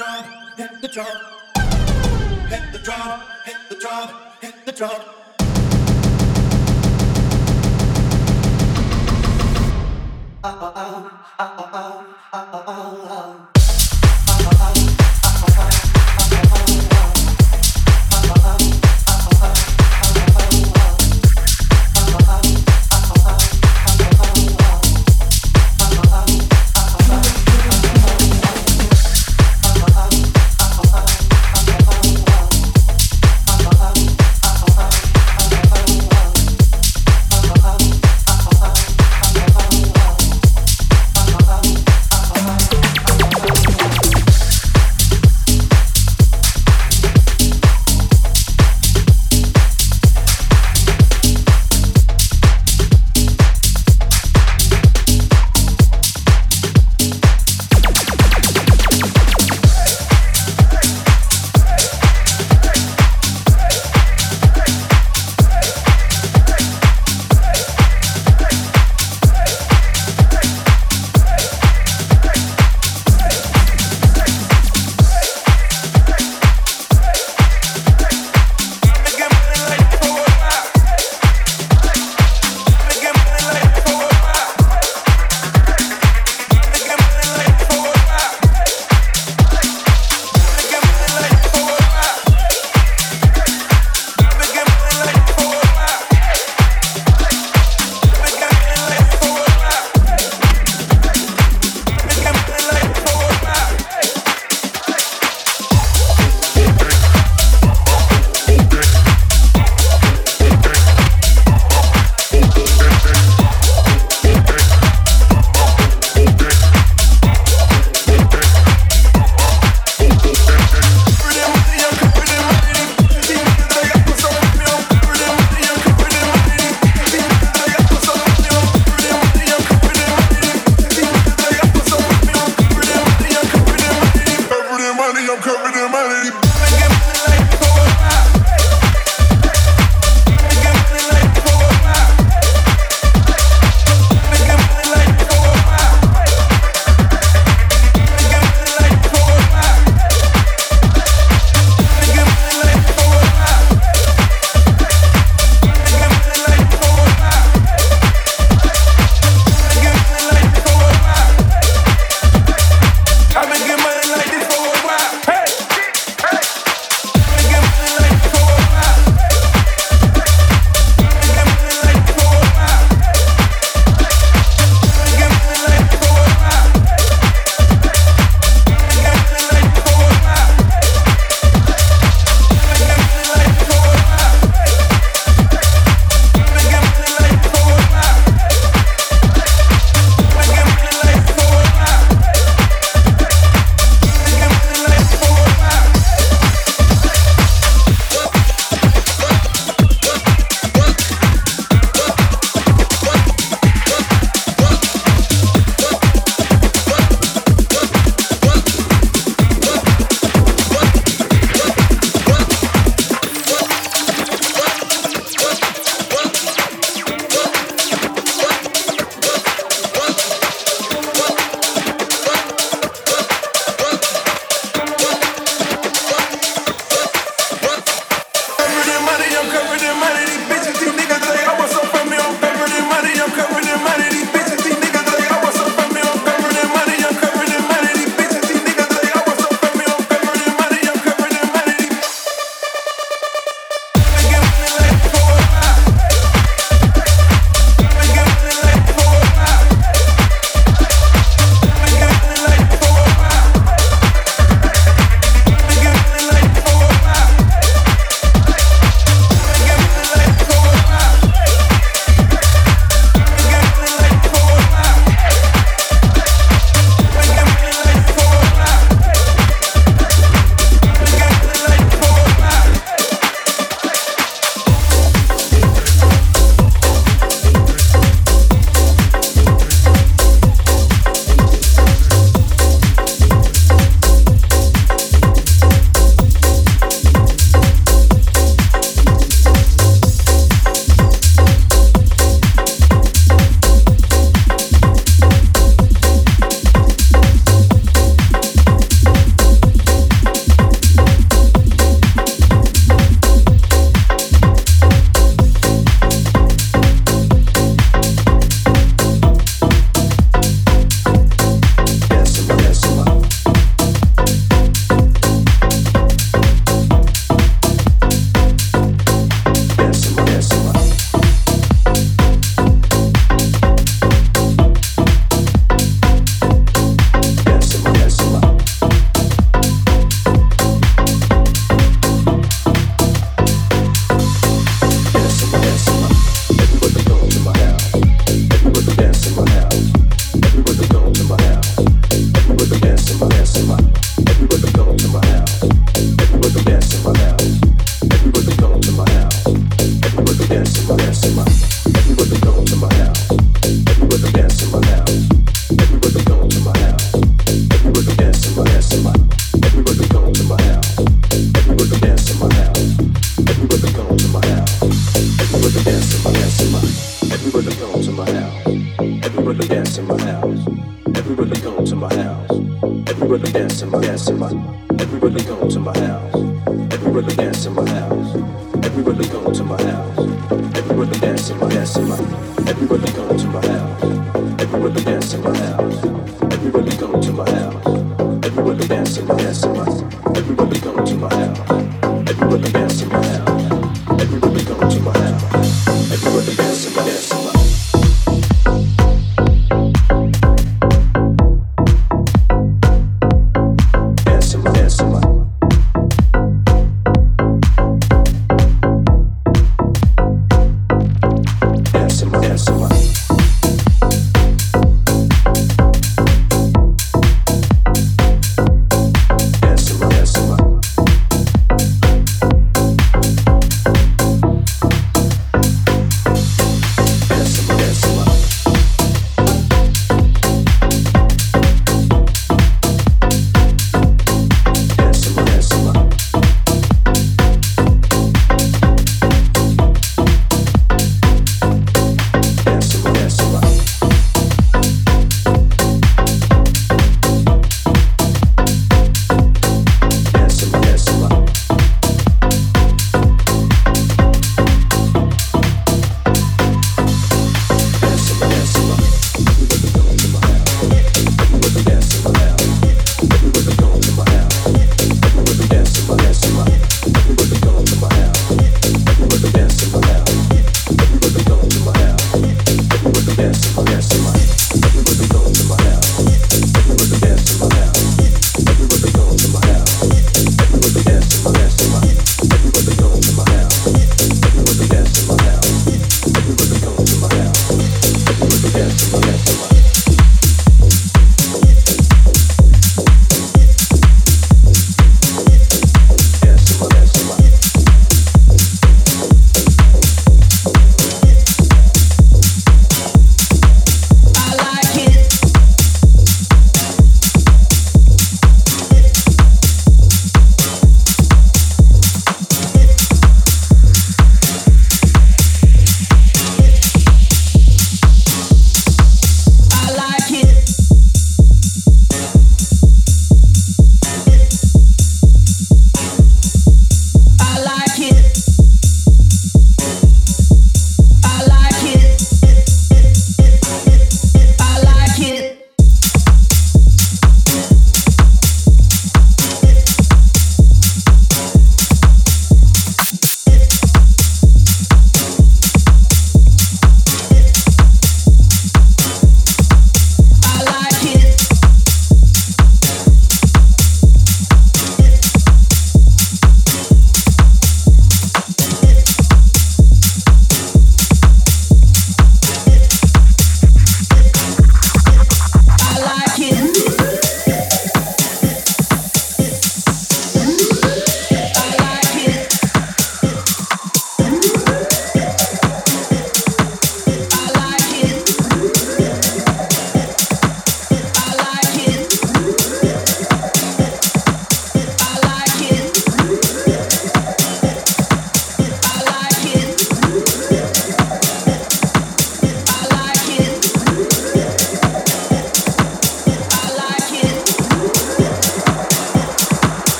drum, hit the drum. Hit the drum, hit the drum, hit the drum. Oh, oh, oh, oh, oh, oh, oh, oh.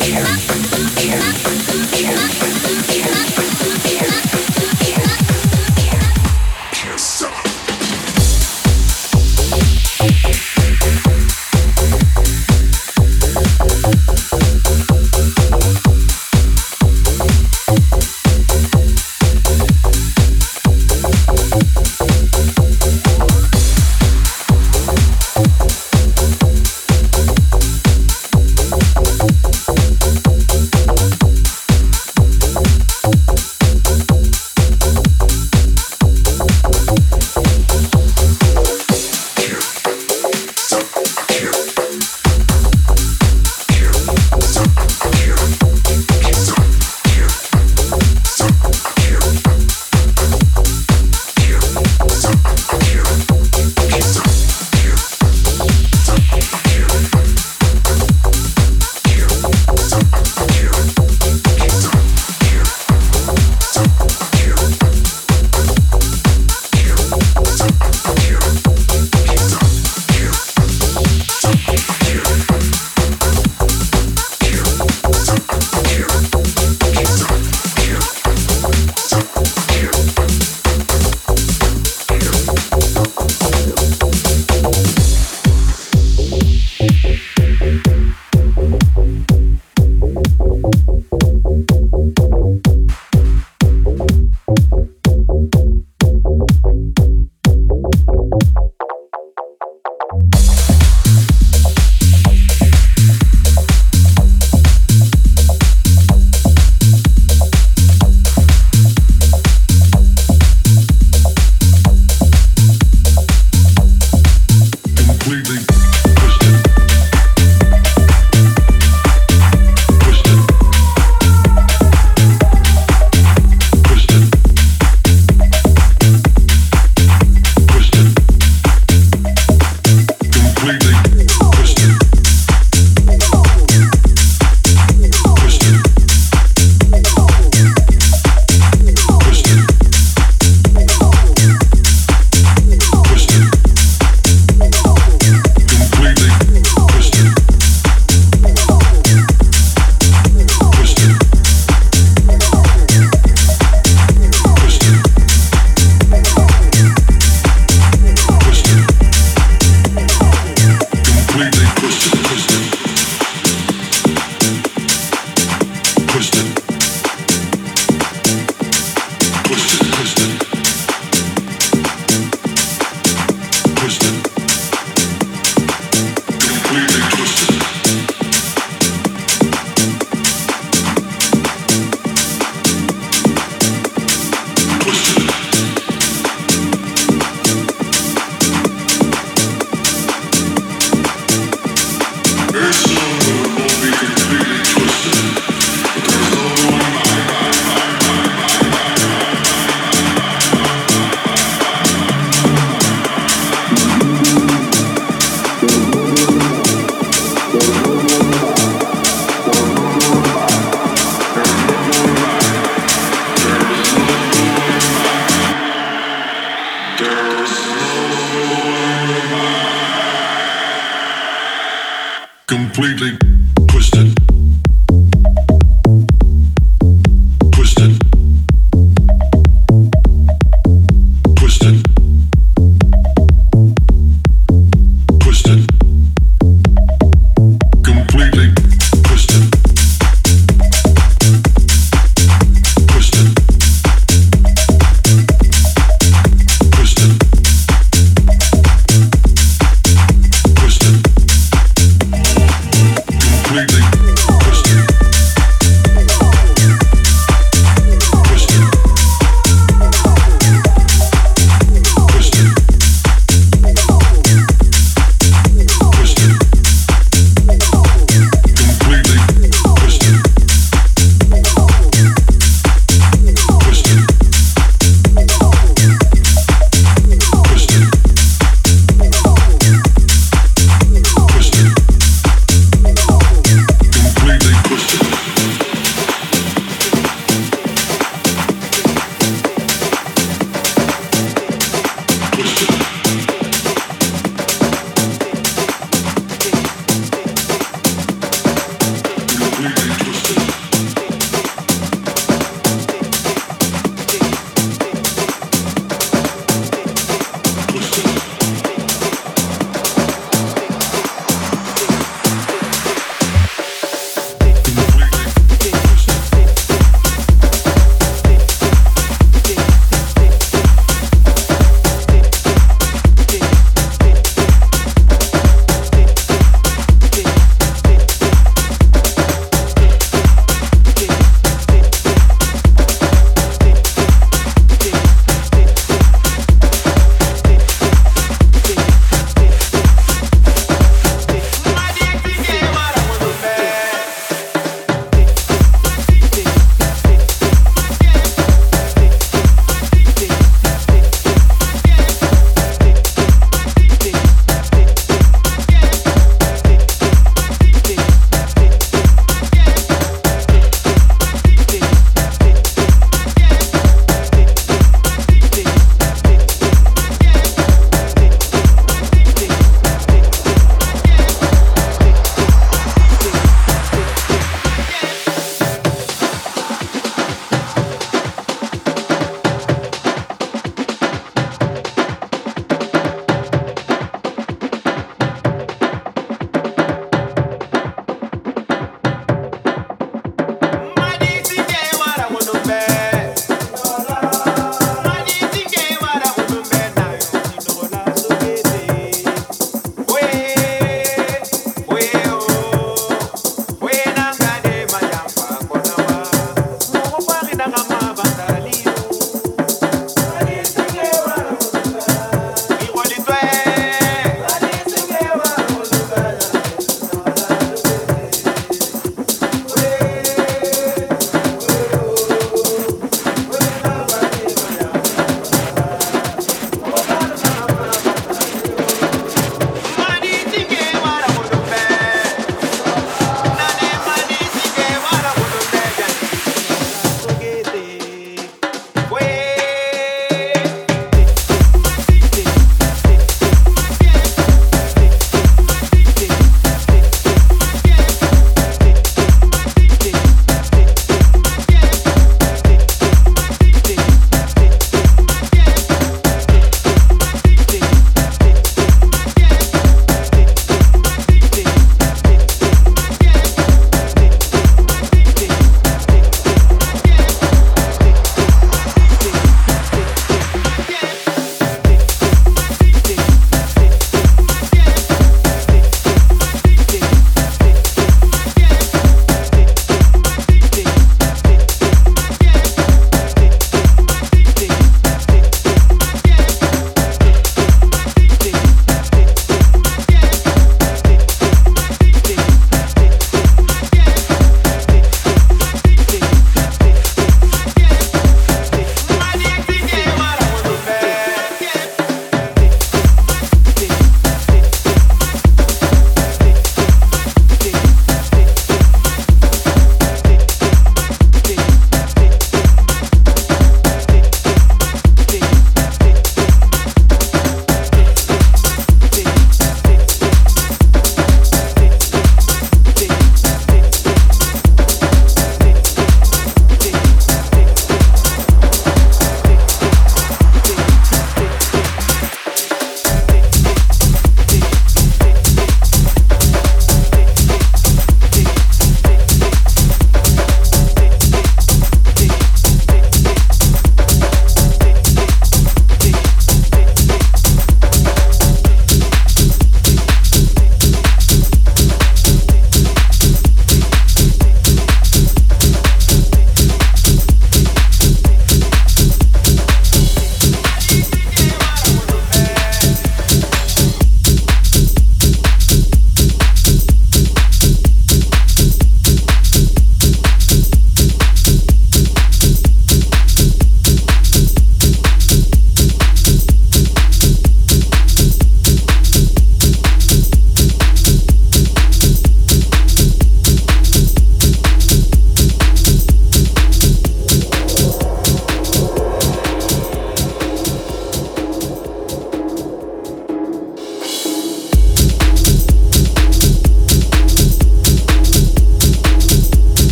Completely